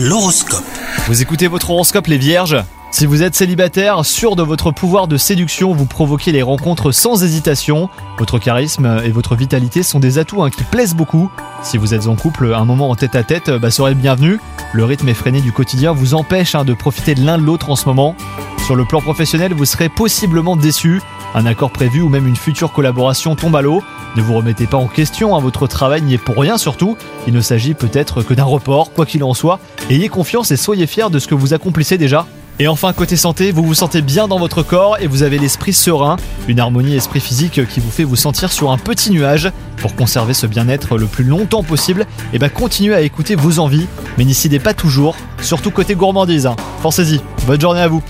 L'horoscope. Vous écoutez votre horoscope les vierges Si vous êtes célibataire, sûr de votre pouvoir de séduction, vous provoquez les rencontres sans hésitation. Votre charisme et votre vitalité sont des atouts hein, qui plaisent beaucoup. Si vous êtes en couple, un moment en tête à tête bah, serait le bienvenu. Le rythme effréné du quotidien vous empêche hein, de profiter de l'un de l'autre en ce moment. Sur le plan professionnel, vous serez possiblement déçu. Un accord prévu ou même une future collaboration tombe à l'eau. Ne vous remettez pas en question, hein, votre travail n'y est pour rien surtout. Il ne s'agit peut-être que d'un report, quoi qu'il en soit. Ayez confiance et soyez fiers de ce que vous accomplissez déjà. Et enfin, côté santé, vous vous sentez bien dans votre corps et vous avez l'esprit serein, une harmonie esprit-physique qui vous fait vous sentir sur un petit nuage. Pour conserver ce bien-être le plus longtemps possible, et bah continuez à écouter vos envies, mais n'y pas toujours, surtout côté gourmandise. hein. Pensez-y, bonne journée à vous